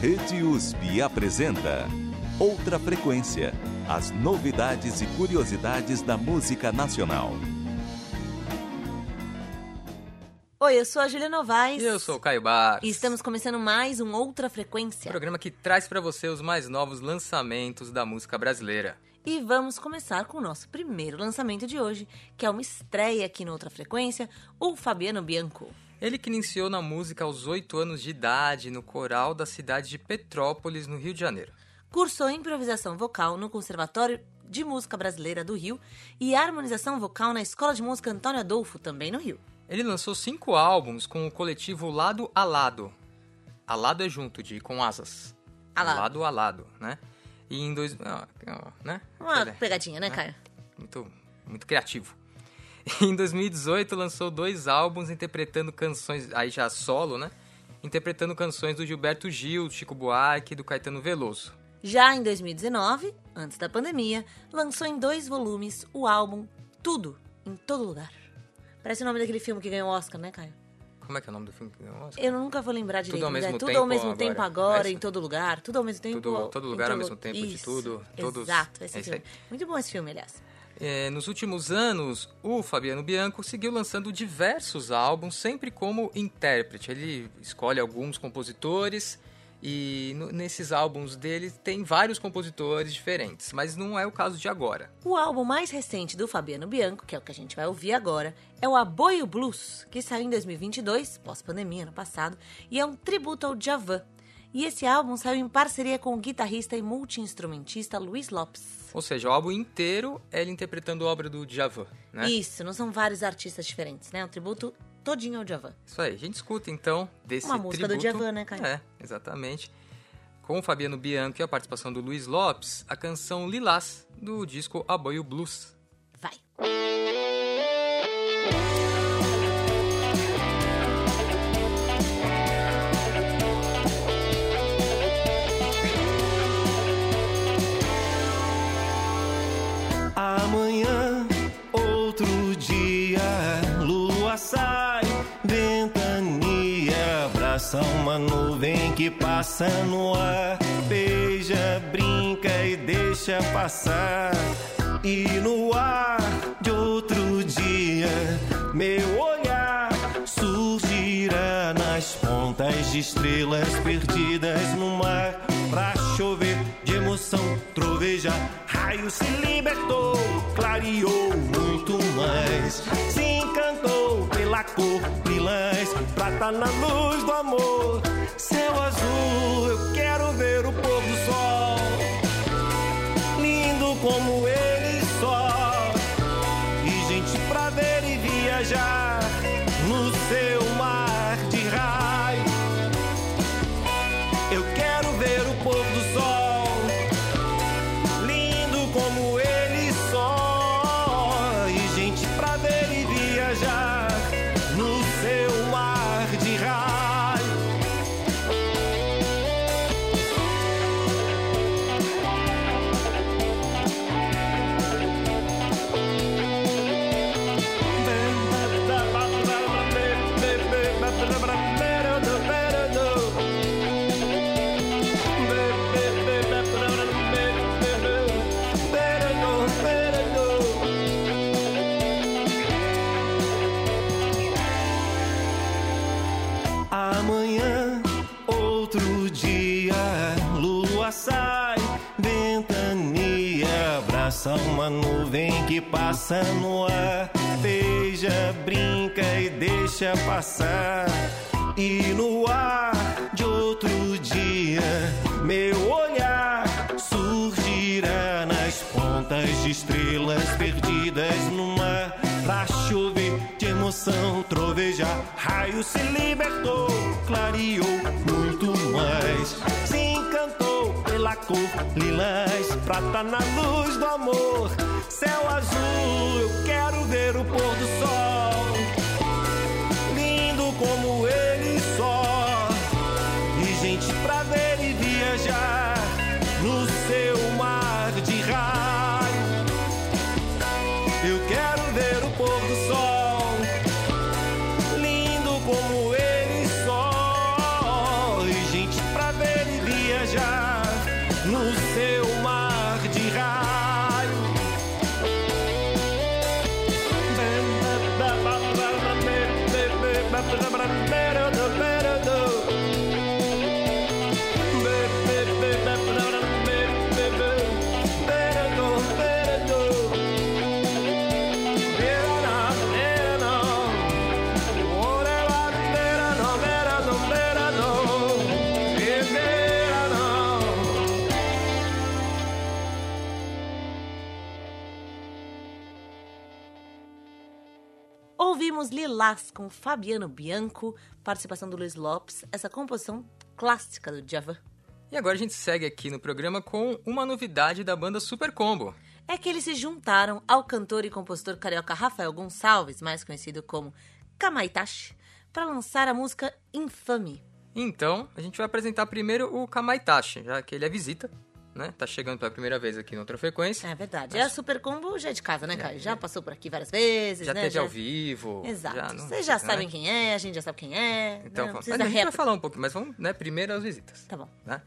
Rede USP apresenta Outra Frequência. As novidades e curiosidades da música nacional. Oi, eu sou a Julia Novaes. E eu sou o Caio Bar. E estamos começando mais um Outra Frequência. Programa que traz para você os mais novos lançamentos da música brasileira. E vamos começar com o nosso primeiro lançamento de hoje, que é uma estreia aqui no Outra Frequência, o Fabiano Bianco. Ele que iniciou na música aos 8 anos de idade no coral da cidade de Petrópolis, no Rio de Janeiro. Cursou improvisação vocal no Conservatório de Música Brasileira do Rio e harmonização vocal na Escola de Música Antônio Adolfo, também no Rio. Ele lançou cinco álbuns com o coletivo Lado a Lado. Alado é junto, de com asas. Alado. Lado a lado, né? E em dois... ah, né? Uma dizer, pegadinha, né, Caio? muito, muito criativo. Em 2018 lançou dois álbuns interpretando canções, aí já solo, né? Interpretando canções do Gilberto Gil, do Chico Buarque e do Caetano Veloso. Já em 2019, antes da pandemia, lançou em dois volumes o álbum Tudo, em Todo Lugar. Parece o nome daquele filme que ganhou o Oscar, né, Caio? Como é que é o nome do filme? Nossa, Eu nunca vou lembrar direito. ao mas mesmo é tudo tempo ao mesmo agora. tempo agora, É em isso? todo lugar. Tudo ao mesmo tempo. Tudo- todo em lugar ao mesmo tempo de Isso, tudo, todos- Exato, esse é filme. Muito bom esse filme, aliás. É, nos últimos anos, o Fabiano Bianco seguiu lançando diversos álbuns, sempre como intérprete. Ele escolhe alguns compositores e nesses álbuns dele tem vários compositores diferentes, mas não é o caso de agora. O álbum mais recente do Fabiano Bianco, que é o que a gente vai ouvir agora, é o Aboio Blues, que saiu em 2022, pós-pandemia, ano passado, e é um tributo ao Djavan. E esse álbum saiu em parceria com o guitarrista e multi-instrumentista Luiz Lopes. Ou seja, o álbum inteiro é ele interpretando obra do Djavan, né? Isso, não são vários artistas diferentes, né? É um tributo todinho ao Djavan. Isso aí, a gente escuta então desse Uma música do tributo. Djavan, né, Caio? É, exatamente. Com o Fabiano Bianco e a participação do Luiz Lopes, a canção Lilás, do disco Aboio Blues. Vai. Abraça uma nuvem que passa no ar, beija, brinca e deixa passar. E no ar de outro dia, meu olhar surgirá nas pontas de estrelas perdidas no mar, pra chover de emoção, trovejar. Raio se libertou, clareou muito mais. Se encantou pela cor lilás, prata na luz do amor. Céu azul, eu quero ver o pôr do sol. Lindo como ele passa no ar, beija, brinca e deixa passar. E no ar de outro dia, meu olhar surgirá nas pontas de estrelas perdidas no mar, pra chover de emoção, trovejar. Raio se libertou, clareou muito mais. Se encantou pela cor lilás, prata na luz do amor. Lilás com Fabiano Bianco, participação do Luiz Lopes, essa composição clássica do Djavan. E agora a gente segue aqui no programa com uma novidade da banda Super Combo. É que eles se juntaram ao cantor e compositor carioca Rafael Gonçalves, mais conhecido como Kamaitachi, para lançar a música Infame. Então, a gente vai apresentar primeiro o Kamaitachi, já que ele é visita, né? Tá chegando pela primeira vez aqui na outra frequência. É verdade. É a Super Combo já é de casa, né, Caio? Já passou por aqui várias vezes, Já né? teve ao vivo. Exato. já não- Vocês já né? sabem quem é, a gente já sabe quem é. Então, não vamos. Mas a gente vai falar um pouco, mas vamos, né, primeiro as visitas. Tá bom. né?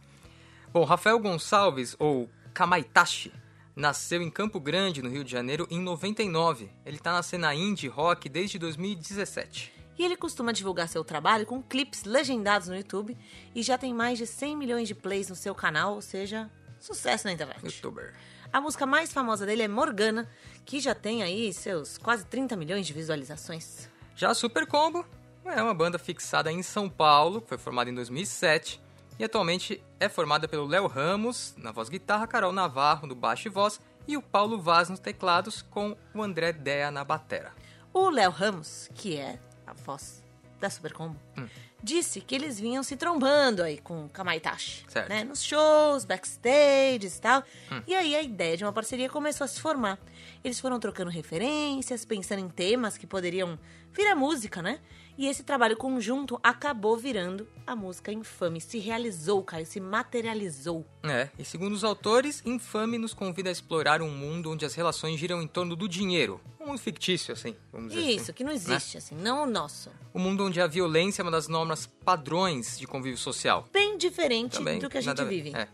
Bom, Rafael Gonçalves, ou Kamaitachi, nasceu em Campo Grande, no Rio de Janeiro, em 99. Ele tá na cena indie rock desde 2017. E ele costuma divulgar seu trabalho com clipes legendados no YouTube e já tem mais de 100 milhões de plays no seu canal, ou seja, sucesso na internet. Youtuber. A música mais famosa dele é Morgana, que já tem aí seus quase 30 milhões de visualizações. Já Super Combo é uma banda fixada em São Paulo, que foi formada em 2007 e atualmente é formada pelo Léo Ramos na voz guitarra, Carol Navarro no baixo e voz e o Paulo Vaz nos teclados com o André Dea na batera. O Léo Ramos, que é a voz da Super Combo, Hum. disse que eles vinham se trombando aí com Kamaitachi, Certo. né? Nos shows, backstage e tal. Hum. E aí a ideia de uma parceria começou a se formar. Eles foram trocando referências, pensando em temas que poderiam virar música, né? E esse trabalho conjunto acabou virando a música Infame. Se realizou, Caio, se materializou. É, e segundo os autores, Infame nos convida a explorar um mundo onde as relações giram em torno do dinheiro. Um mundo fictício, assim, vamos dizer Isso, assim. que não existe, assim, não o nosso. Um mundo onde a violência é uma das normas padrões de convívio social. Bem diferente Também, do que a gente vive. É.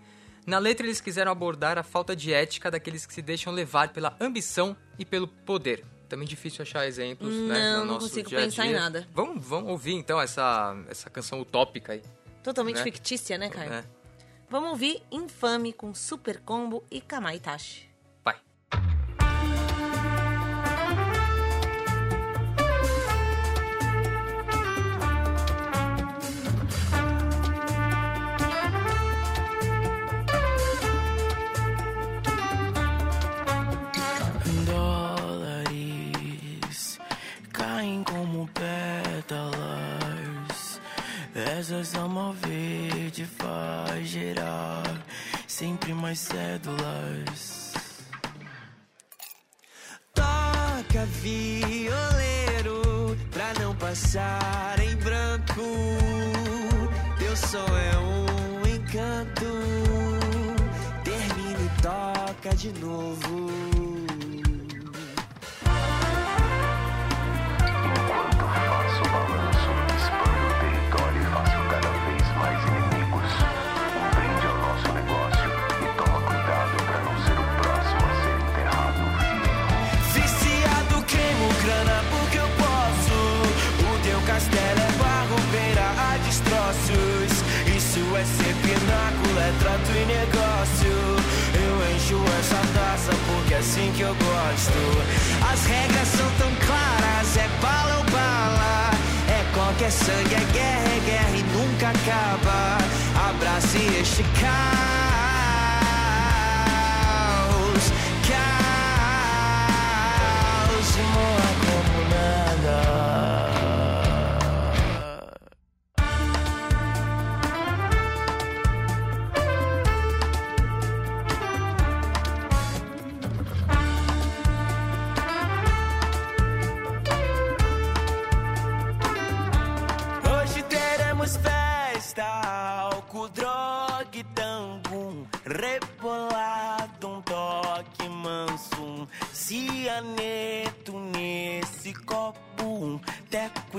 Na letra, eles quiseram abordar a falta de ética daqueles que se deixam levar pela ambição e pelo poder. Também difícil achar exemplos, né? Não, No não nosso consigo dia a pensar em dia. nada. Vamos, vamos ouvir então essa, essa canção utópica aí. Totalmente Né? fictícia, né, Caio? né? Vamos ouvir Infame com Super Combo e Kamaitachi. Caem como pétalas. Essas alma verde faz gerar sempre mais cédulas. Toca violeiro pra não passar em branco. Teu som é um encanto. Termina e toca de novo. Isso é pináculo, é trato e negócio. Eu encho essa taça porque é assim que eu gosto. As regras são tão claras, é bala ou bala. É qualquer sangue, é guerra, é guerra e nunca acaba. Abrace este caos.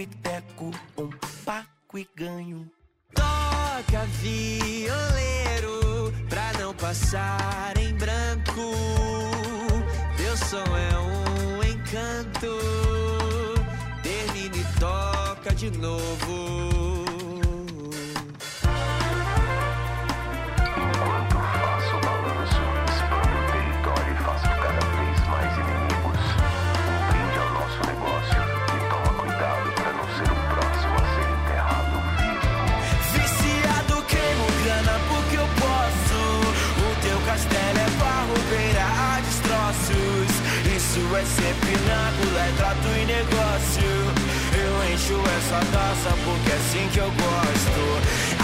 E teco, um paco e ganho. Toca violeiro pra não passar em branco. Teu som é um encanto. Termina e toca de novo. é ser nágula, é trato e negócio. Eu encho essa taça porque é assim que eu gosto.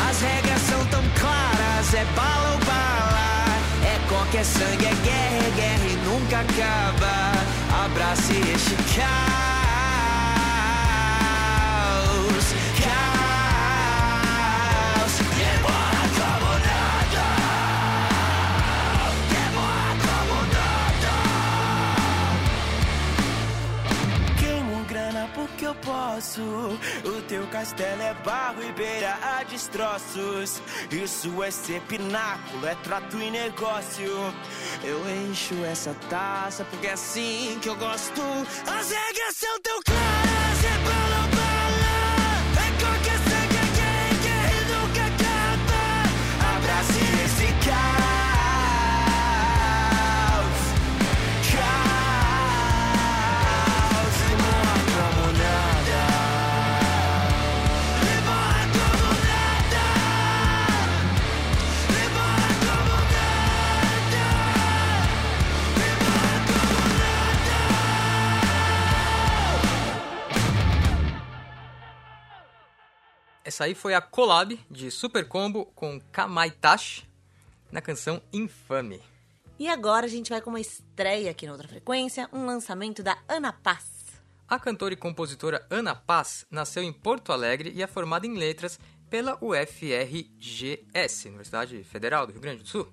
As regras são tão claras, é bala ou bala. É qualquer sangue, é guerra, é guerra e nunca acaba. Abrace este cara. Posso. O teu castelo é barro e beira a destroços. Isso é ser pináculo, é trato e negócio. Eu encho essa taça porque é assim que eu gosto. As regras são tão claras, Essa aí foi a collab de Super Combo com Kamaitachi na canção Infame. E agora a gente vai com uma estreia aqui na outra frequência, um lançamento da Ana Paz. A cantora e compositora Ana Paz nasceu em Porto Alegre e é formada em letras pela UFRGS, Universidade Federal do Rio Grande do Sul.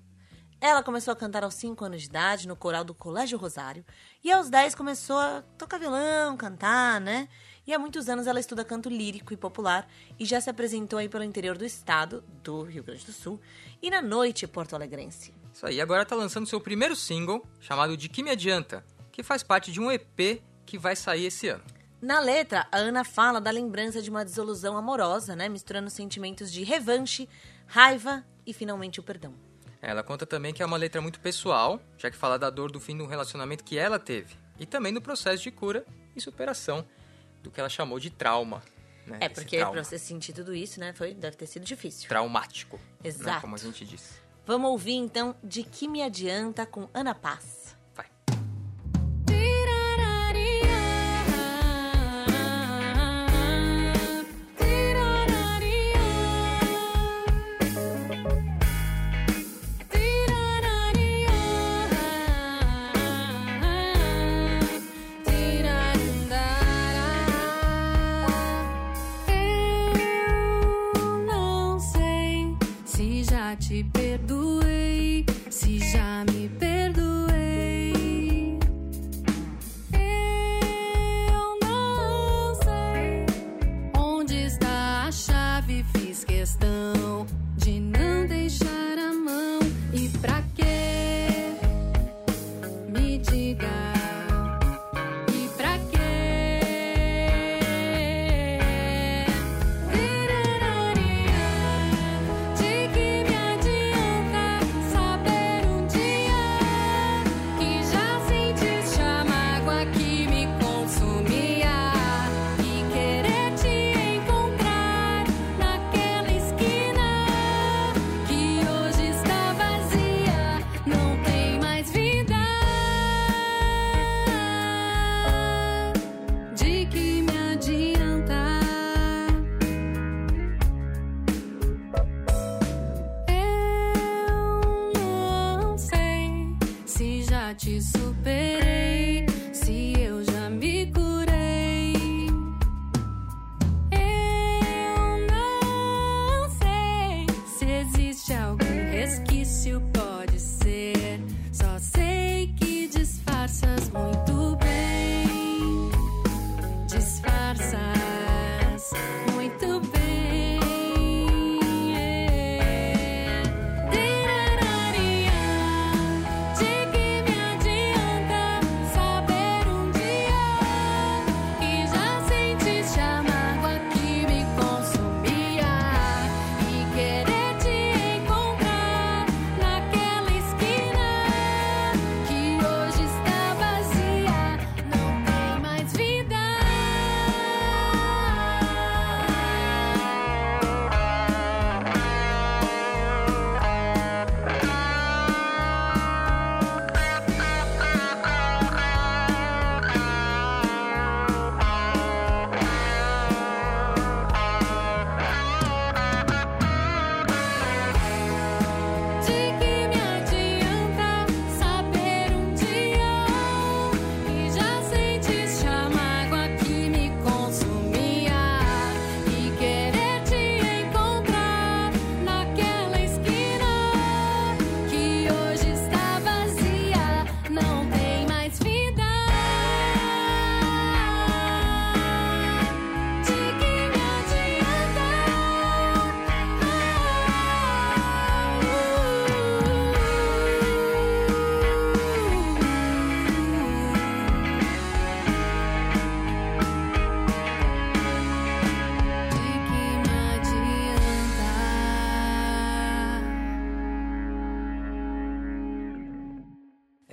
Ela começou a cantar aos 5 anos de idade no coral do Colégio Rosário e aos 10 começou a tocar violão, cantar, né? E há muitos anos ela estuda canto lírico e popular e já se apresentou aí pelo interior do estado, do Rio Grande do Sul, e na noite porto-alegrense. Isso aí, agora tá lançando seu primeiro single, chamado De Que Me Adianta, que faz parte de um EP que vai sair esse ano. Na letra, a Ana fala da lembrança de uma desilusão amorosa, né? Misturando sentimentos de revanche, raiva e finalmente o perdão. Ela conta também que é uma letra muito pessoal, já que fala da dor do fim do relacionamento que ela teve, e também do processo de cura e superação do que ela chamou de trauma. Né? É, Esse porque trauma. pra você sentir tudo isso, né? Foi, deve ter sido difícil. Traumático. Né? Exato. Como a gente diz. Vamos ouvir então De Que Me Adianta com Ana Paz.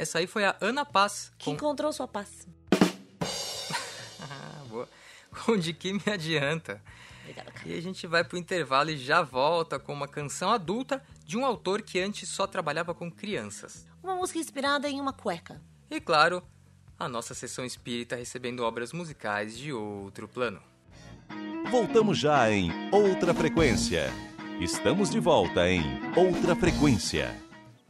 Essa aí foi a Ana Paz. Que Com... encontrou sua paz. Ah, boa. Com De Que Me Adianta. Obrigada. E a gente vai pro intervalo e já volta com uma canção adulta de um autor que antes só trabalhava com crianças. Uma música inspirada em uma cueca. E claro, a nossa sessão espírita recebendo obras musicais de outro plano. Voltamos já em Outra Frequência. Estamos de volta em Outra Frequência.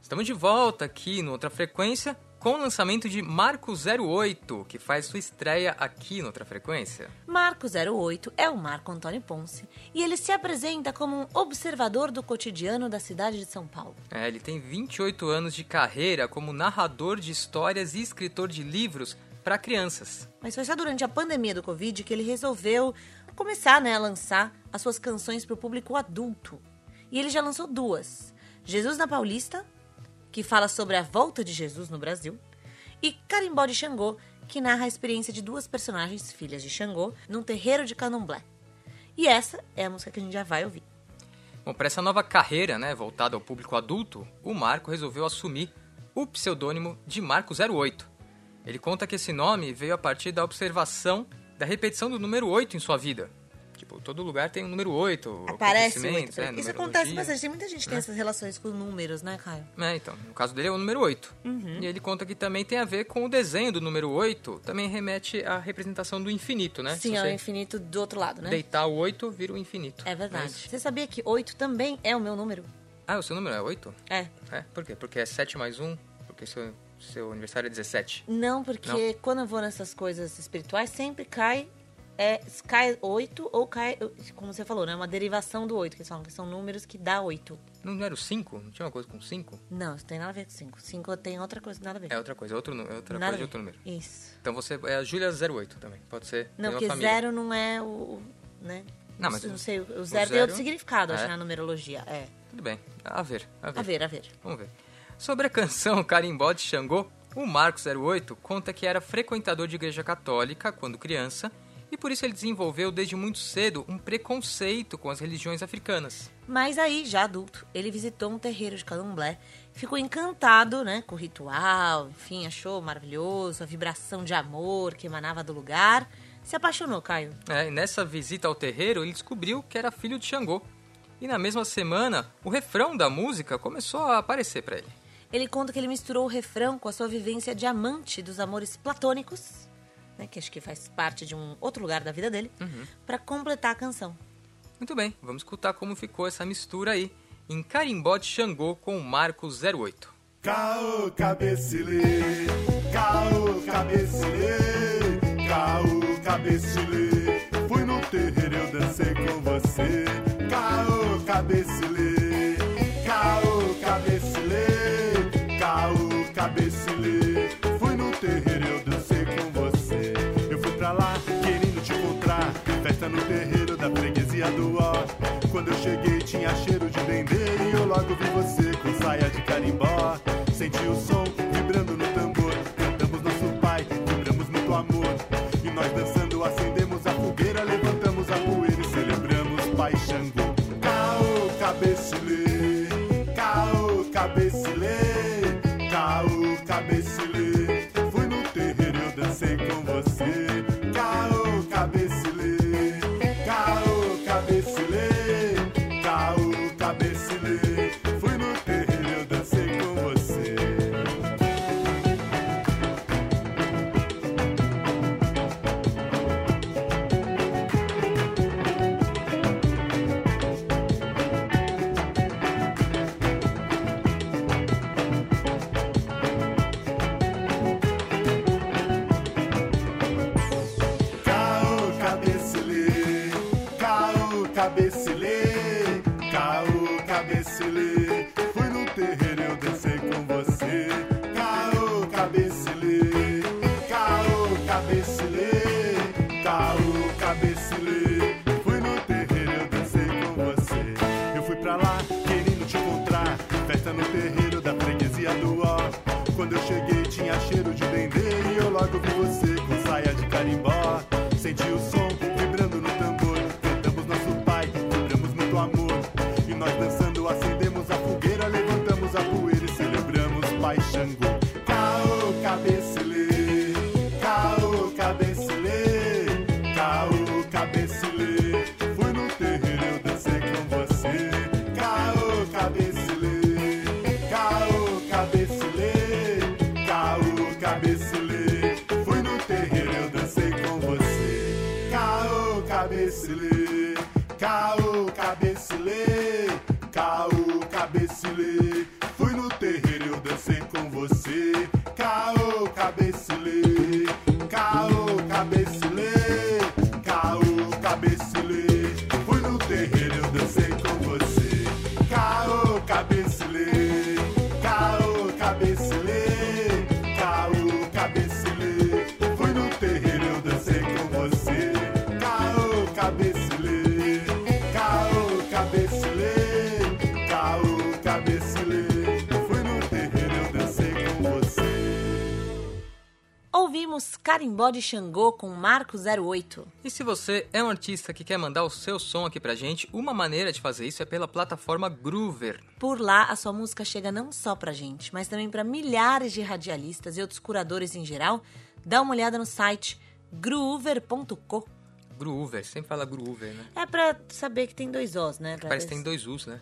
Estamos de volta aqui no Outra Frequência com o lançamento de Marco 08, que faz sua estreia aqui no Outra Frequência. Marco 08 é o Marco Antônio Ponce e ele se apresenta como um observador do cotidiano da cidade de São Paulo. É, ele tem 28 anos de carreira como narrador de histórias e escritor de livros para crianças. Mas foi só durante a pandemia do Covid que ele resolveu começar né, a lançar as suas canções para o público adulto. E ele já lançou duas: Jesus na Paulista, que fala sobre a volta de Jesus no Brasil, e Carimbó de Xangô, que narra a experiência de duas personagens, filhas de Xangô, num terreiro de candomblé. E essa é a música que a gente já vai ouvir. Bom, para essa nova carreira, né, voltada ao público adulto, o Marco resolveu assumir o pseudônimo de Marco 08. Ele conta que esse nome veio a partir da observação da repetição do número 8 em sua vida. Tipo, todo lugar tem um número 8. Aparece o acontecimentos, oito. é, Isso acontece bastante. Tem muita gente que tem essas relações com números, né, Caio? É, então, no caso dele é o número 8. Uhum. E ele conta que também tem a ver com o desenho do número 8, também remete à representação do infinito, né? Sim, Se é o você infinito do outro lado, né? deitar o 8, vira o infinito. É verdade. Não isso? Você sabia que 8 também é o meu número? Ah, o seu número é 8? É. É, por quê? Porque é 7 mais 1, porque seu, seu aniversário é 17. Não, porque quando eu vou nessas coisas espirituais, sempre cai. É, cai 8 ou cai, como você falou, né? Uma derivação do 8, que são, que são números que dá 8. Não era o 5? Não tinha uma coisa com 5? Não, isso tem nada a ver com 5. 5 tem outra coisa, nada a ver. É outra coisa, é outro, é outra nada coisa de outro número. Isso. Então você é a Júlia 08 também, pode ser. Não, porque família. 0 não é o. né? Não, mas não sei, o 0 o tem zero- outro significado, acho, É? na numerologia. É. Tudo bem, a ver, a ver. A ver, a ver. Vamos ver. Sobre a canção Carimbó de Xangô, o Marco 08 conta que era frequentador de igreja católica quando criança e por isso ele desenvolveu desde muito cedo um preconceito com as religiões africanas. Mas aí, já adulto, ele visitou um terreiro de candomblé, ficou encantado, né, com o ritual, enfim, achou maravilhoso, a vibração de amor que emanava do lugar. Se apaixonou, Caio. É, e nessa visita ao terreiro, ele descobriu que era filho de Xangô. E na mesma semana, o refrão da música começou a aparecer para ele. Ele conta que ele misturou o refrão com a sua vivência de amante dos amores platônicos, né, que acho que faz parte de um outro lugar da vida dele, pra completar a canção. Muito bem, vamos escutar como ficou essa mistura aí em Carimbó de Xangô com o Marco 08. Caô, cabecilê, caô, cabecilê, caô, cabecilê. Fui no terreiro, eu dancei com você. Caô, cabecilê, caô, cabecilê, caô, cabecilê. Fui no terreiro, freguesia do. Quando eu cheguei, tinha cheiro de dendê. E eu logo vi você com saia de carimbó. Senti o som imbécile. Carimbó de Xangô com Marco 08. E se você é um artista que quer mandar o seu som aqui pra gente, uma maneira de fazer isso é pela plataforma Groover. Por lá, a sua música chega não só pra gente, mas também pra milhares de radialistas e outros curadores em geral. Dá uma olhada no site groover.co. Groover, sempre fala Groover, né? É pra saber que tem dois Os, né? Pra Parece que tem dois U's, né?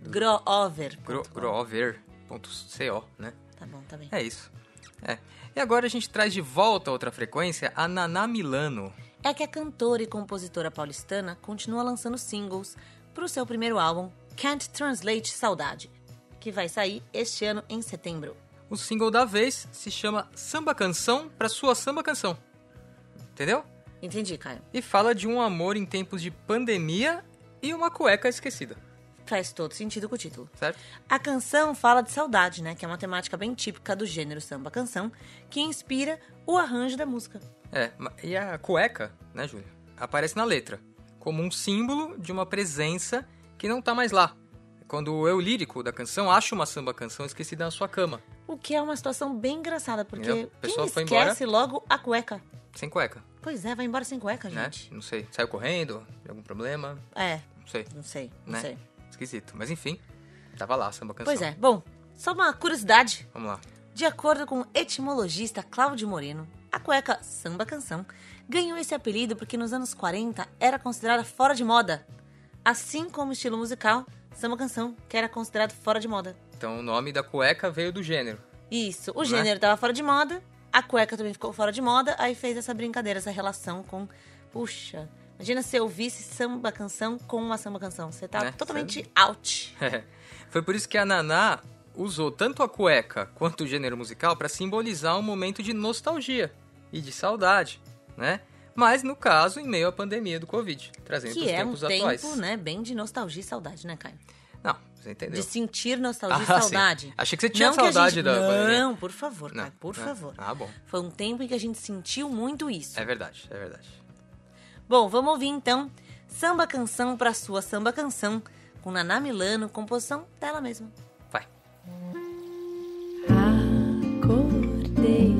Groover. Gro Groover.co, né? Tá bom, tá bem. É isso. É. E agora a gente traz de volta a outra frequência a Naná Milano. É que a cantora e compositora paulistana continua lançando singles pro seu primeiro álbum, Can't Translate Saudade, que vai sair este ano em setembro. O single da vez se chama Samba Canção pra sua samba canção. Entendeu? Entendi, Caio. E fala de um amor em tempos de pandemia e uma cueca esquecida, Faz todo sentido com o título. certo? A canção fala de saudade, né? Que é uma temática bem típica do gênero samba canção, que inspira o arranjo da música. É, e a cueca, né, Júlia? Aparece na letra, como um símbolo de uma presença que não tá mais lá. Quando o eu lírico da canção acha uma samba canção esquecida na sua cama, O que é uma situação bem engraçada, porque pessoa quem foi embora. esquece logo a cueca? sem cueca, Pois é, vai embora sem cueca, né? gente. Não sei, saiu correndo, algum problema, É, não sei, não sei, não né? sei. Esquisito. Mas enfim, tava lá samba canção. Pois é. Bom, só uma curiosidade. Vamos lá. De acordo com o etimologista Cláudio Moreno, a cueca samba canção ganhou esse apelido porque nos anos 40 era considerada fora de moda. Assim como o estilo musical, samba canção, que era considerado fora de moda. Então o nome da cueca veio do gênero. Isso, o Né? gênero tava fora de moda, a cueca também ficou fora de moda, aí fez essa brincadeira, essa relação com. Puxa, imagina se eu visse samba canção com uma samba canção. Você tá Né? totalmente out. Foi por isso que a Naná usou tanto a cueca quanto o gênero musical para simbolizar um momento de nostalgia e de saudade, né? Mas, no caso, em meio à pandemia do Covid, trazendo Que os é um tempos tempo, atuais. né, bem de nostalgia e saudade, né, Caio? Não, você entendeu. De sentir nostalgia Ah, e saudade. sim. Achei que você tinha Não saudade gente- da pandemia. Não, por favor, Não, Caio, por não. favor. Ah, bom. Foi um tempo em que a gente sentiu muito isso. É verdade, é verdade. Bom, vamos ouvir então Samba Canção pra sua Samba Canção, com Naná Milano, composição dela mesma. Vai. Acordei,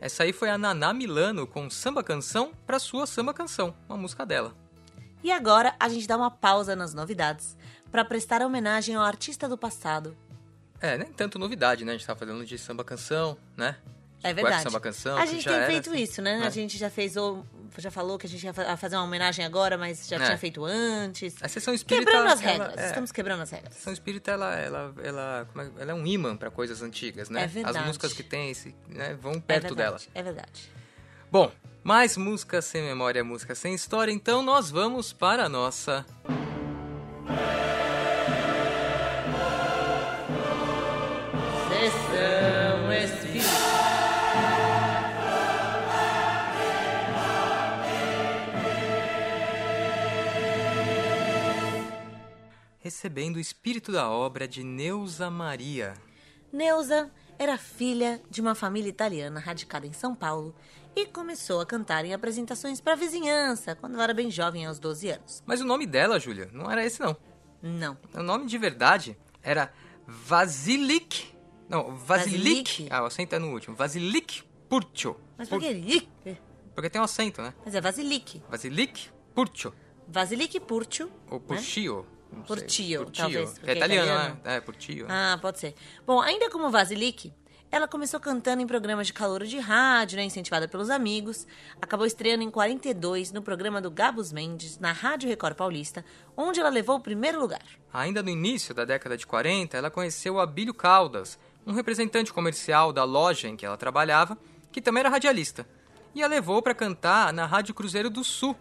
Essa aí foi a Naná Milano com Samba Canção pra sua Samba Canção, uma música dela. E agora a gente dá uma pausa nas novidades para prestar homenagem ao artista do passado. É, nem tanto novidade, né? A gente tava falando de samba canção, né? É De verdade. Samba canção, a gente tem era, feito assim, isso, né? né? A gente já fez, ou já falou que a gente ia fa- fazer uma homenagem agora, mas já É. tinha feito antes. A sessão espírita. Quebrando as ela- regras. é, Estamos quebrando as regras. A sessão espírita, ela, ela, ela, é- ela é um imã pra coisas antigas, né? É verdade. As músicas que tem esse, né, vão É perto dela. verdade, é verdade. Bom, mais música sem memória, música sem história, então nós vamos para a nossa. Recebendo o espírito da obra de Neuza Maria. Neuza era filha de uma família italiana radicada em São Paulo e começou a cantar em apresentações para a vizinhança quando ela era bem jovem, aos 12 anos. Mas o nome dela, Júlia, não era esse não. Não. O nome de verdade era Vasilik. Não, Vasilik. Vasilik? Ah, o acento é no último. Vasilik Purcho. Mas por que? Porque tem um acento, né? Mas é Vasilik. Vasilik Purcho. Vasilic Purcio. Ou né? Não sei. Purchio, Purchio, talvez, porque é é italiano, italiano. né? É, Purchio. Ah, pode ser. Bom, ainda como Vasilic, ela começou cantando em programas de calor de rádio, né, incentivada pelos amigos. Acabou estreando em 42 no programa do Gabus Mendes, na Rádio Record Paulista, onde ela levou o primeiro lugar. Ainda no início da década de 40, ela conheceu o Abílio Caldas, um representante comercial da loja em que ela trabalhava, que também era radialista, e a levou para cantar na Rádio Cruzeiro do Sul.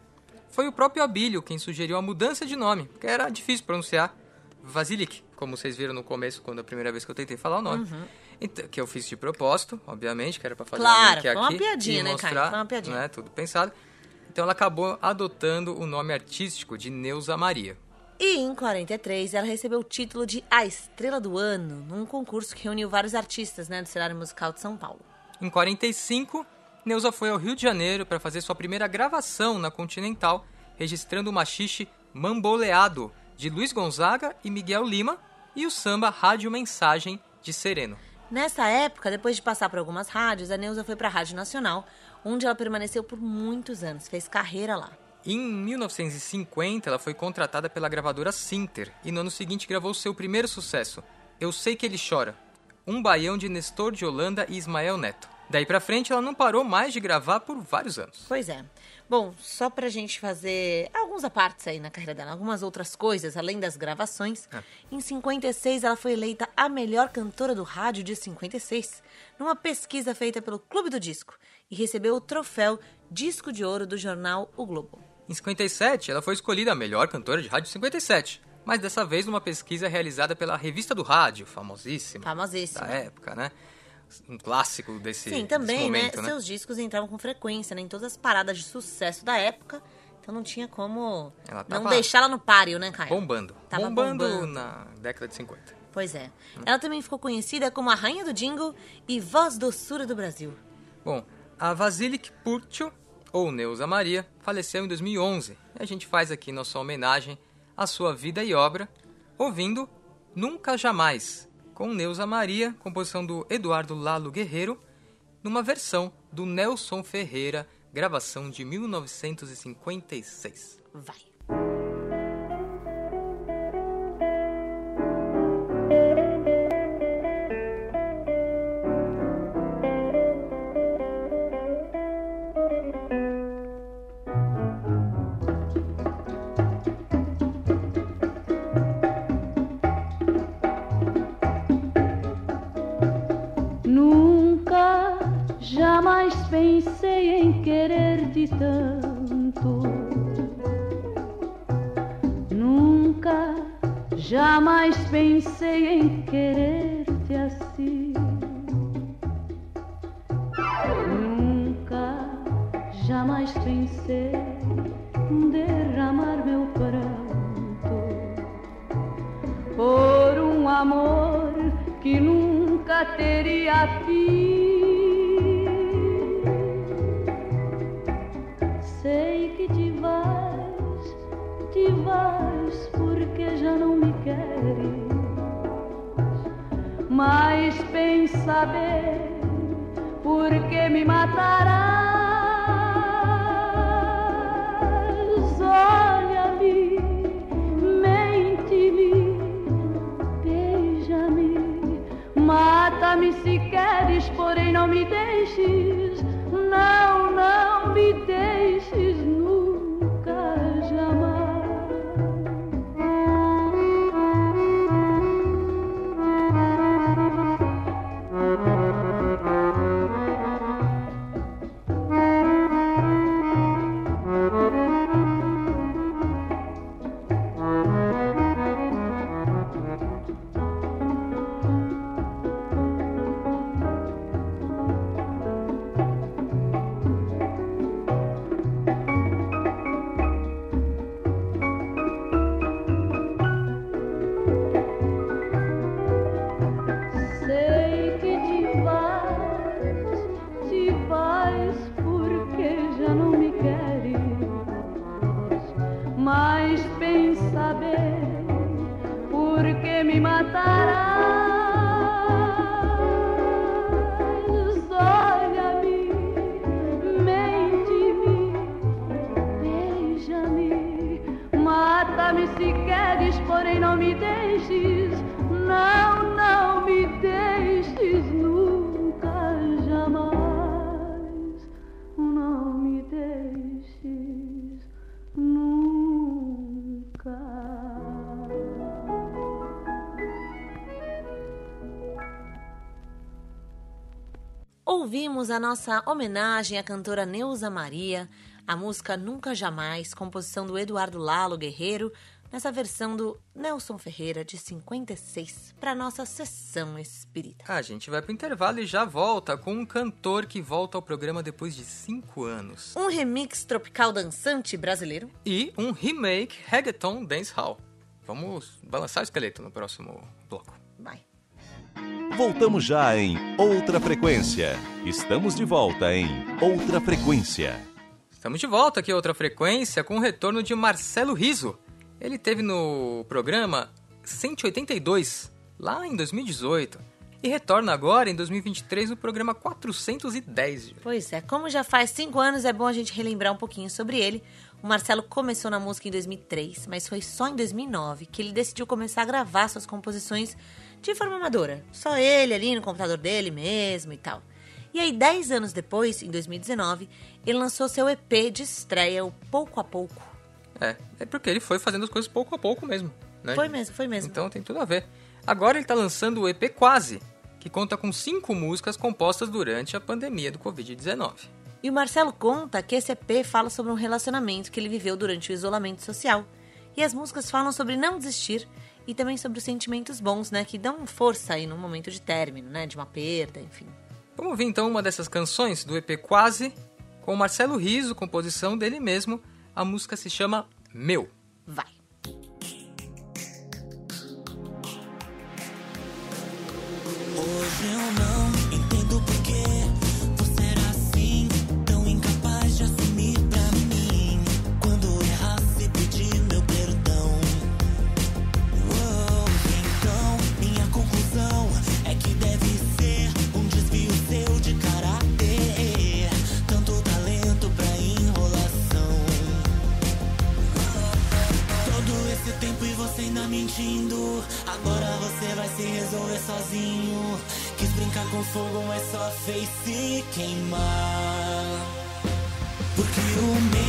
Foi o próprio Abílio quem sugeriu a mudança de nome, porque era difícil pronunciar Vasilik, como vocês viram no começo, quando a primeira vez que eu tentei falar o nome. Então, que eu fiz de propósito, obviamente, que era para fazer Uhum. Claro, um foi uma aqui piadinha, né, mostrar, Caio? Foi uma piadinha. Né, tudo pensado. Então ela acabou adotando o nome artístico de Neuza Maria. E em 43, ela recebeu o título de A Estrela do Ano, num concurso que reuniu vários artistas né, do cenário musical de São Paulo. Em 45, Neuza foi ao Rio de Janeiro para fazer sua primeira gravação na Continental, registrando o machixe Mamboleado, de Luiz Gonzaga e Miguel Lima, e o samba Rádio Mensagem, de Sereno. Nessa época, depois de passar por algumas rádios, a Neuza foi para a Rádio Nacional, onde ela permaneceu por muitos anos, fez carreira lá. Em 1950, ela foi contratada pela gravadora Sinter e no ano seguinte gravou seu primeiro sucesso, Eu Sei Que Ele Chora, um baião de Nestor de Holanda e Ismael Neto. Daí pra frente, ela não parou mais de gravar por vários anos. Pois é. Bom, só pra gente fazer alguns apartes aí na carreira dela, algumas outras coisas, além das gravações. É. Em 56, ela foi eleita a melhor cantora do rádio de 56, numa pesquisa feita pelo Clube do Disco, e recebeu o troféu Disco de Ouro do jornal O Globo. Em 57, ela foi escolhida a melhor cantora de rádio 57, mas dessa vez numa pesquisa realizada pela Revista do Rádio, famosíssima. Famosíssima. Da época, né? Um clássico desse, Sim, desse também, momento, né? né? Seus discos entravam com frequência, né? Em todas as paradas de sucesso da época. Então não tinha como não deixar ela no páreo, né, Caio? Bombando. Tava bombando, bombando. na década de 50. Pois é. Ela também ficou conhecida como a Rainha do Jingle e Voz Doçura do Brasil. Bom, a Vasilik Purcho, ou Neuza Maria, faleceu em 2011. E a gente faz aqui nossa homenagem à sua vida e obra, ouvindo Nunca Jamais, com Neuza Maria, composição do Eduardo Lalo Guerreiro, numa versão do Nelson Ferreira, gravação de 1956. Vai. A nossa homenagem à cantora Neuza Maria, a música Nunca Jamais, composição do Eduardo Lalo Guerreiro, nessa versão do Nelson Ferreira de 56, para nossa sessão espírita. A gente vai pro intervalo e já volta com um cantor que volta ao programa depois de cinco anos. Um remix tropical dançante brasileiro. E um remake reggaeton dancehall. Vamos balançar o esqueleto no próximo bloco. Voltamos já em Outra Frequência. Estamos de volta em Outra Frequência. Estamos de volta aqui outra frequência com o retorno de Marcelo Riso. Ele teve no programa 182, lá em 2018, e retorna agora em 2023 no programa 410. Pois é, como já faz cinco anos, é bom a gente relembrar um pouquinho sobre ele. O Marcelo começou na música em 2003, mas foi só em 2009 que ele decidiu começar a gravar suas composições de forma amadora. Só ele ali no computador dele mesmo e tal. E aí, dez anos depois, em 2019, ele lançou seu EP de estreia, o Pouco a Pouco. É, é porque ele foi fazendo as coisas pouco a pouco mesmo. Né? Foi mesmo, foi mesmo. Então tem tudo a ver. Agora ele está lançando o EP Quase, que conta com cinco músicas compostas durante a pandemia do Covid-19. E o Marcelo conta que esse EP fala sobre um relacionamento que ele viveu durante o isolamento social. E as músicas falam sobre não desistir e também sobre os sentimentos bons, né? Que dão força aí no momento de término, né? De uma perda, enfim. Vamos ouvir então uma dessas canções do EP Quase, com o Marcelo Riso, composição dele mesmo. A música se chama Meu. Vai. Hoje eu não você ainda mentindo. Agora você vai se resolver sozinho. Quis brincar com fogo, mas só fez se queimar. Porque o meu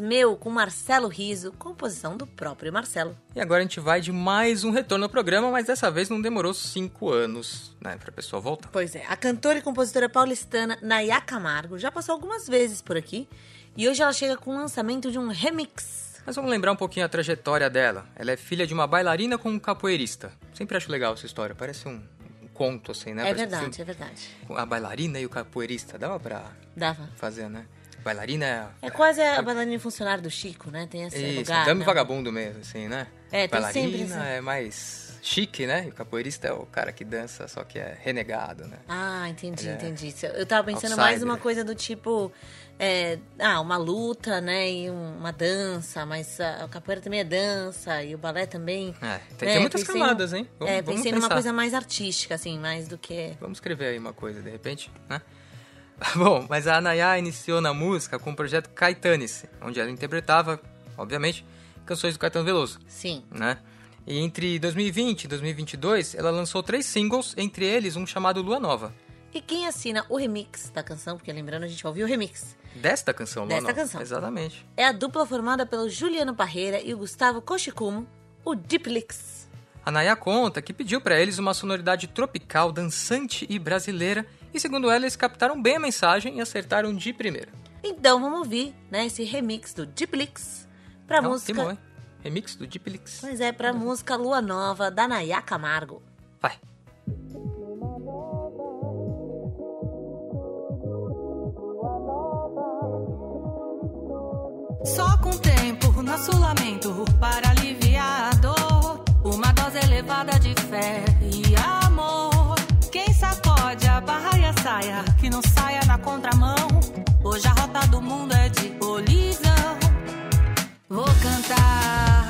Meu com Marcelo Riso, composição do próprio Marcelo. E agora a gente vai de mais um retorno ao programa, mas dessa vez não demorou cinco anos, né, pra pessoa voltar. Pois é, a cantora e compositora paulistana Nayá Camargo já passou algumas vezes por aqui e hoje ela chega com o lançamento de um remix. Mas vamos lembrar um pouquinho a trajetória dela. Ela é filha de uma bailarina com um capoeirista. Sempre acho legal essa história, parece um, um conto assim, né? É Parece verdade, é verdade. A bailarina e o capoeirista, dava pra Dava. fazer, né? Bailarina É quase a bailarina funcionária do Chico, né? Tem esse Isso, lugar. dame né? vagabundo mesmo, assim, né? É, tem sempre Bailarina é mais chique, né? E o capoeirista é o cara que dança, só que é renegado, né? Ah, entendi, é entendi. Eu tava pensando mais outsider. uma coisa do tipo. é, ah, uma luta, né? E um- uma dança, mas a, capoeira também é dança, e o balé também. É, tem, né? tem muitas Pensei camadas, hein? é, pensei numa coisa mais artística, assim, mais do que. Vamos escrever aí uma coisa, de repente, né? Bom, mas a Nayá iniciou na música com o projeto Caetanice, onde ela interpretava, obviamente, canções do Caetano Veloso, Sim. né? E entre 2020 e 2022, ela lançou três singles, entre eles um chamado Lua Nova. E quem assina o remix da canção, porque lembrando, a gente vai ouvir o remix, Desta canção, Lua Desta Nova. canção. Exatamente. é a dupla formada pelo Juliano Parreira e o Gustavo Koshikumo, o Diplix. A Nayá conta que pediu pra eles uma sonoridade tropical, dançante e brasileira, e segundo ela, eles captaram bem a mensagem e acertaram de primeira. Então vamos ouvir, né, esse remix do Diplix pra Não, música. que bom, hein? Remix do Dipelix. Pois é, pra música Lua Nova da Nayá Camargo. Vai. Só com tempo, nosso lamento para aliviar a dor. Uma dose elevada de fé saia, que não saia na contramão. Hoje a rota do mundo é de colisão. Vou cantar,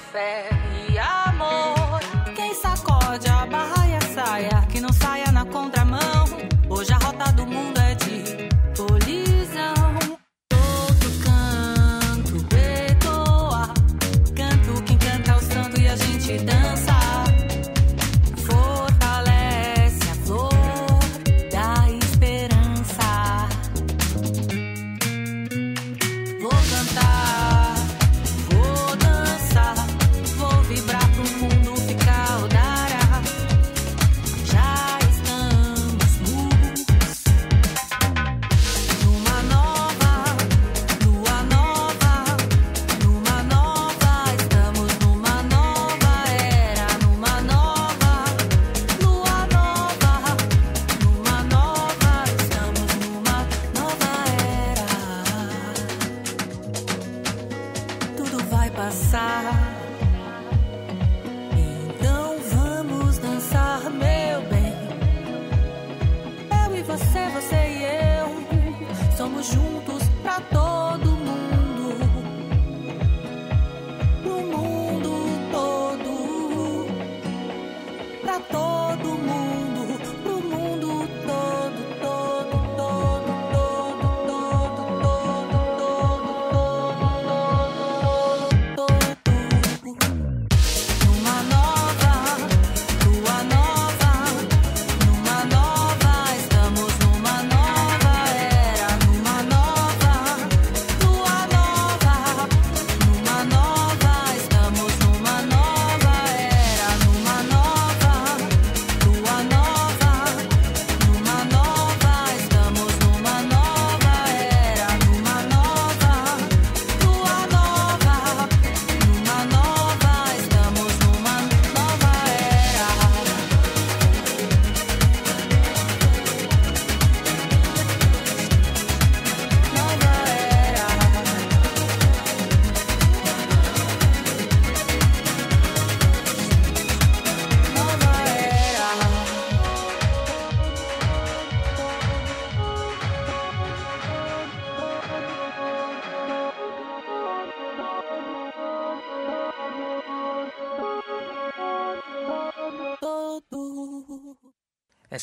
fast.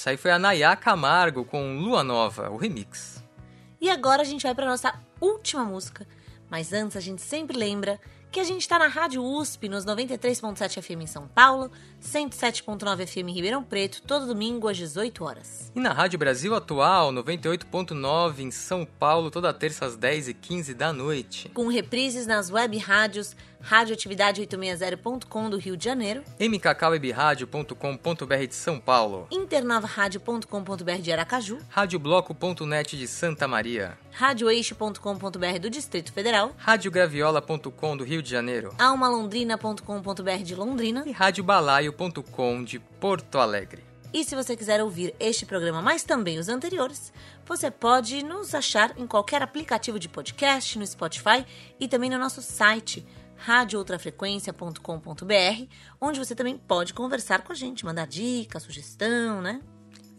Essa aí foi a Nayá Camargo com Lua Nova, o remix. E agora a gente vai para nossa última música. Mas antes a gente sempre lembra que a gente está na Rádio USP, nos 93.7 FM em São Paulo, 107.9 FM em Ribeirão Preto, todo domingo às 18 horas. E na Rádio Brasil Atual, 98.9 em São Paulo, toda terça às 10h15 da noite. Com reprises nas web rádios radioatividade860.com do Rio de Janeiro, mkkwebradio.com.br de São Paulo, internavaradio.com.br de Aracaju, radiobloco.net de Santa Maria, radioeixo.com.br do Distrito Federal, radiograviola.com do Rio de Janeiro. Almalondrina.com.br de Londrina. e radiobalaio.com de Porto Alegre. E se você quiser ouvir este programa, mas também os anteriores, você pode nos achar em qualquer aplicativo de podcast, no Spotify e também no nosso site radiooutrafrequência.com.br, onde você também pode conversar com a gente, mandar dica, sugestão, né?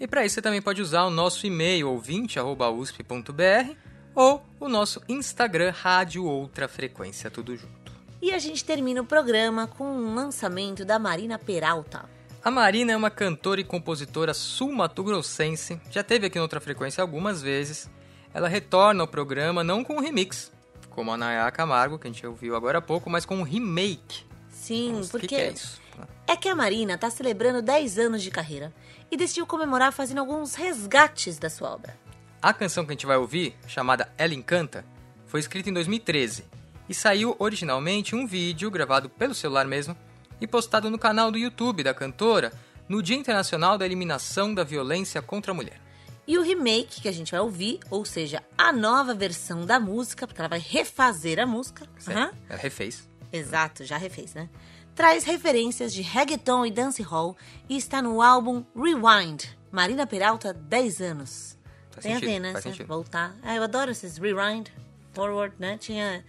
E para isso você também pode usar o nosso e-mail ouvinte@usp.br ou o nosso Instagram Rádio Outra Frequência, tudo junto. E a gente termina o programa com um lançamento da Marina Peralta. A Marina é uma cantora e compositora sul-mato-grossense, já teve aqui na Outra Frequência algumas vezes. Ela retorna ao programa não com um remix, como a Nayá Camargo, que a gente ouviu agora há pouco, mas com um remake. Sim, Nossa, porque que que é isso? é que a Marina está celebrando 10 anos de carreira e decidiu comemorar fazendo alguns resgates da sua obra. A canção que a gente vai ouvir, chamada Ela Encanta, foi escrita em 2013 e saiu originalmente um vídeo gravado pelo celular mesmo e postado no canal do YouTube da cantora no Dia Internacional da Eliminação da Violência contra a Mulher. E o remake que a gente vai ouvir, ou seja, a nova versão da música, porque ela vai refazer a música. Aham. Ela refez. Exato, já refez, né? Traz referências de reggaeton e dancehall e está no álbum Rewind. Marina Peralta, 10 anos. Faz Tem sentido, a ver, né? faz sentido. voltar. Ah, eu adoro esses rewind, forward, né? Tinha.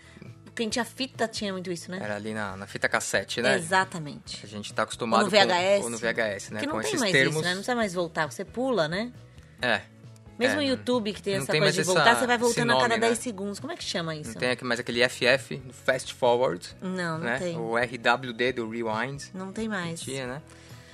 Quem tinha fita tinha muito isso, né? Era ali na, na fita cassete, né? Exatamente. A gente tá acostumado Ou no VHS. com ou no VHS, né? Que não com tem mais termos. isso, né? Não precisa mais voltar, você pula, né? É. Mesmo É, o YouTube que tem essa tem coisa de voltar, você vai voltando a cada nome, 10 né? segundos. Como é que chama isso? Não tem aqui mais aquele FF, Fast Forward. Não, não né? tem. O RWD do Rewind. Não tem mais. Tinha, né?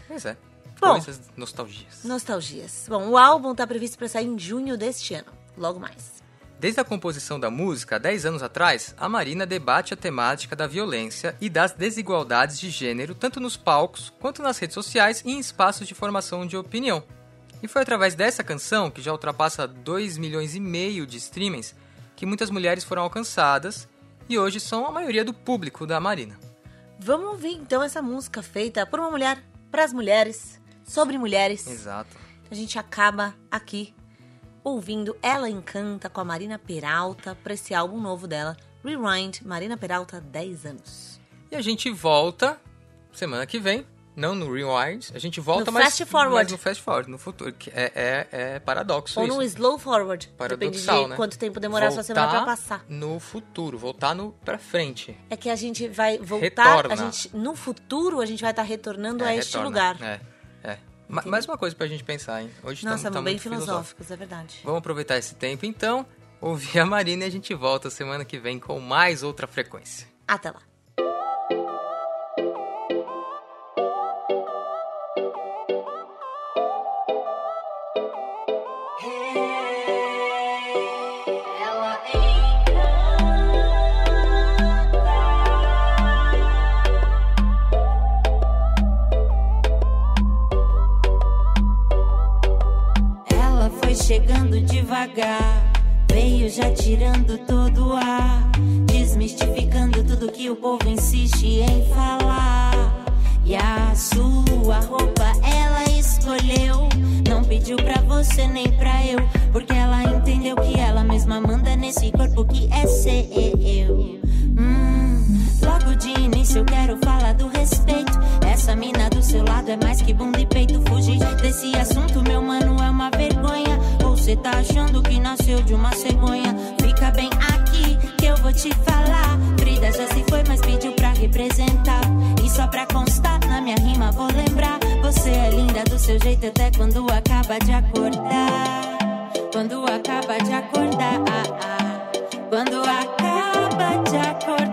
Pois é. Bom. Coisas nostalgias. Nostalgias. Bom, o álbum está previsto para sair em junho deste ano. Logo mais. Desde a composição da música, há 10 anos atrás, a Marina debate a temática da violência e das desigualdades de gênero, tanto nos palcos quanto nas redes sociais e em espaços de formação de opinião. E foi através dessa canção, que já ultrapassa 2 milhões e meio de streamings, que muitas mulheres foram alcançadas e hoje são a maioria do público da Marina. Vamos ouvir então essa música feita por uma mulher, para as mulheres, sobre mulheres. Exato. A gente acaba aqui ouvindo Ela Encanta com a Marina Peralta para esse álbum novo dela, Rewind, Marina Peralta, 10 anos. E a gente volta semana que vem, não no Rewind, a gente volta No mais, Fast Forward. mais no Fast Forward, no futuro. que É, é, é paradoxo Ou isso. no Slow Forward, depende Paradoxal, de né? quanto tempo demorar a sua semana Voltar para passar. no futuro, voltar no pra frente. É que a gente vai voltar, Retorna. a gente, no futuro a gente vai estar retornando É, a este retorna. lugar. É, é. Ma- mais uma coisa pra gente pensar, hein? Hoje Nossa, estamos bem muito filosóficos, é verdade. Vamos aproveitar esse tempo, então, ouvir a Marina e a gente volta semana que vem com mais outra frequência. Até lá. Chegando devagar, veio já tirando todo o ar, desmistificando tudo que o povo insiste em falar. E a sua roupa ela escolheu, não pediu pra você nem pra eu, porque ela entendeu que ela mesma manda nesse corpo que é ser eu. Hum, logo de início eu quero falar do respeito. Essa mina do seu lado é mais que bunda e peito. Fugir desse assunto, meu mano, é uma vergonha. Ou cê tá achando que nasceu de uma cegonha? Fica bem aqui que eu vou te falar. Frida já se foi, mas pediu pra representar. E só pra constar, na minha rima vou lembrar. Você é linda do seu jeito até quando acaba de acordar. Quando acaba de acordar. Quando acaba de acordar.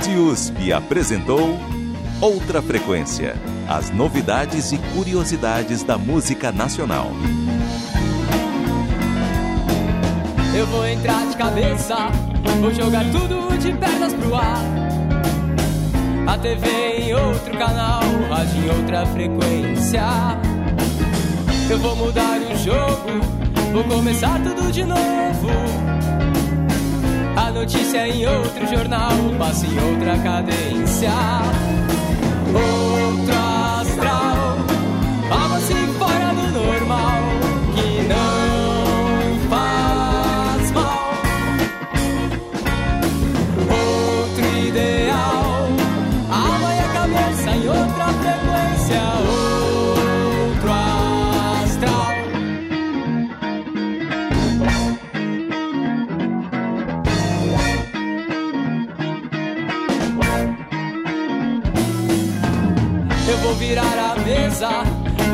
Rede USP apresentou Outra Frequência as novidades e curiosidades da música nacional. Eu vou entrar de cabeça, vou jogar tudo de pernas pro ar. A TV em outro canal, rádio em outra frequência. Eu vou mudar o jogo, vou começar tudo de novo. A notícia em outro jornal passa em outra cadência.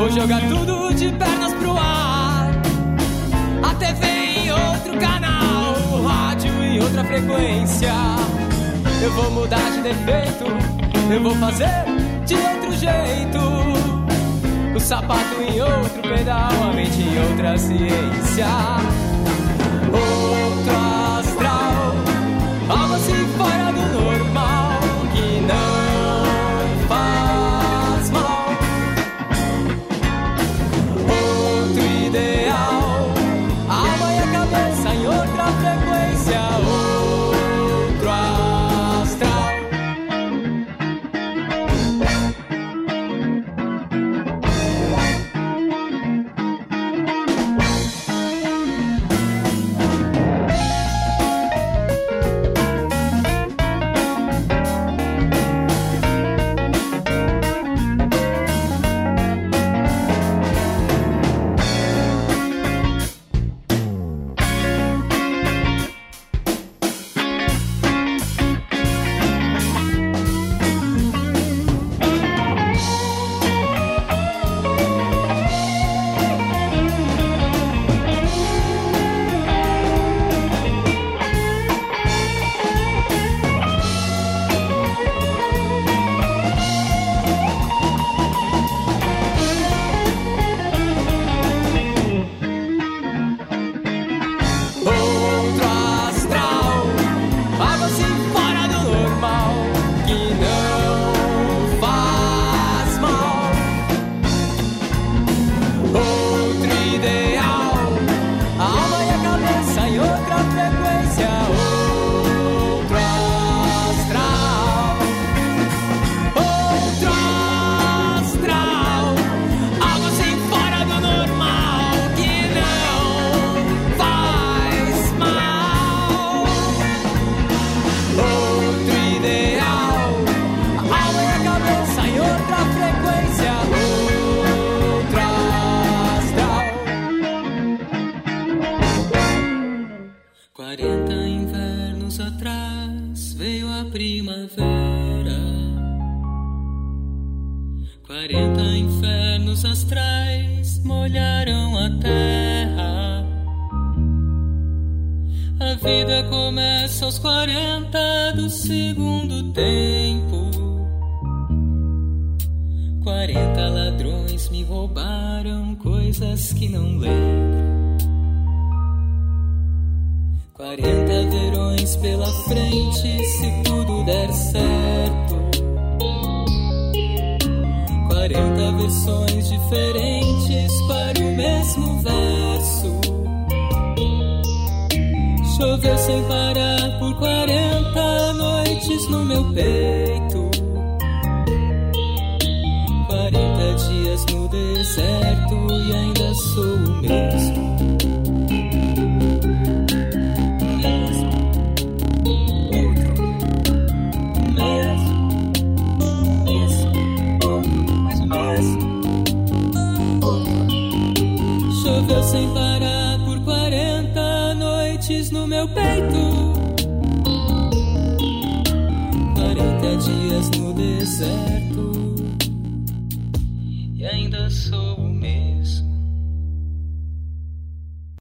Vou jogar tudo de pernas pro ar. A TV em outro canal, o rádio em outra frequência. Eu vou mudar de defeito, eu vou fazer de outro jeito. O sapato em outro pedal, a mente em outra ciência. Que não lembro. Quarenta verões pela frente, se tudo der certo. Quarenta versões diferentes para o mesmo verso. Choveu sem parar por quarenta noites no meu peito. Peito. 40 dias no deserto.